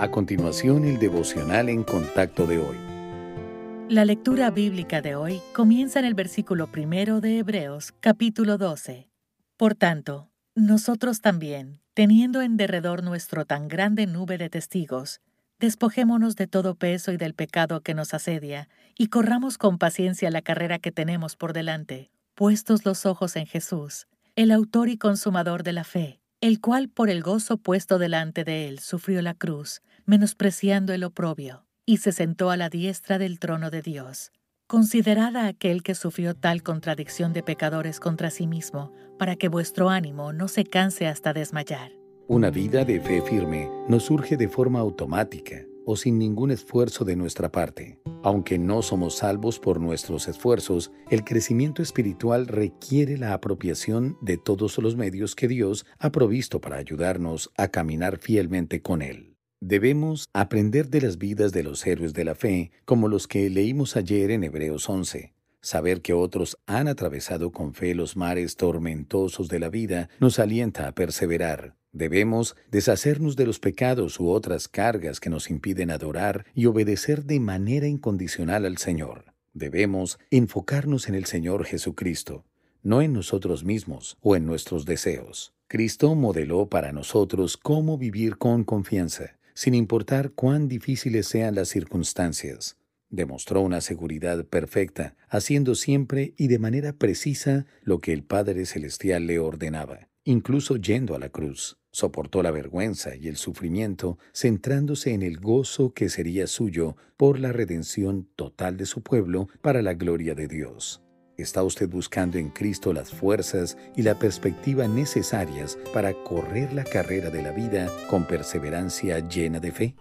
A continuación, el devocional en contacto de hoy. La lectura bíblica de hoy comienza en el versículo primero de Hebreos, capítulo 12. Por tanto, nosotros también, teniendo en derredor nuestro tan grande nube de testigos, despojémonos de todo peso y del pecado que nos asedia, y corramos con paciencia la carrera que tenemos por delante, puestos los ojos en Jesús, el autor y consumador de la fe, el cual por el gozo puesto delante de él sufrió la cruz, menospreciando el oprobio, y se sentó a la diestra del trono de Dios. Considerad a aquel que sufrió tal contradicción de pecadores contra sí mismo, para que vuestro ánimo no se canse hasta desmayar. Una vida de fe firme nos surge de forma automática o sin ningún esfuerzo de nuestra parte. Aunque no somos salvos por nuestros esfuerzos, el crecimiento espiritual requiere la apropiación de todos los medios que Dios ha provisto para ayudarnos a caminar fielmente con Él. Debemos aprender de las vidas de los héroes de la fe, como los que leímos ayer en Hebreos 11. Saber que otros han atravesado con fe los mares tormentosos de la vida nos alienta a perseverar. Debemos deshacernos de los pecados u otras cargas que nos impiden adorar y obedecer de manera incondicional al Señor. Debemos enfocarnos en el Señor Jesucristo, no en nosotros mismos o en nuestros deseos. Cristo modeló para nosotros cómo vivir con confianza, sin importar cuán difíciles sean las circunstancias. Demostró una seguridad perfecta, haciendo siempre y de manera precisa lo que el Padre Celestial le ordenaba, incluso yendo a la cruz. Soportó la vergüenza y el sufrimiento, centrándose en el gozo que sería suyo por la redención total de su pueblo para la gloria de Dios. ¿Está usted buscando en Cristo las fuerzas y la perspectiva necesarias para correr la carrera de la vida con perseverancia llena de fe?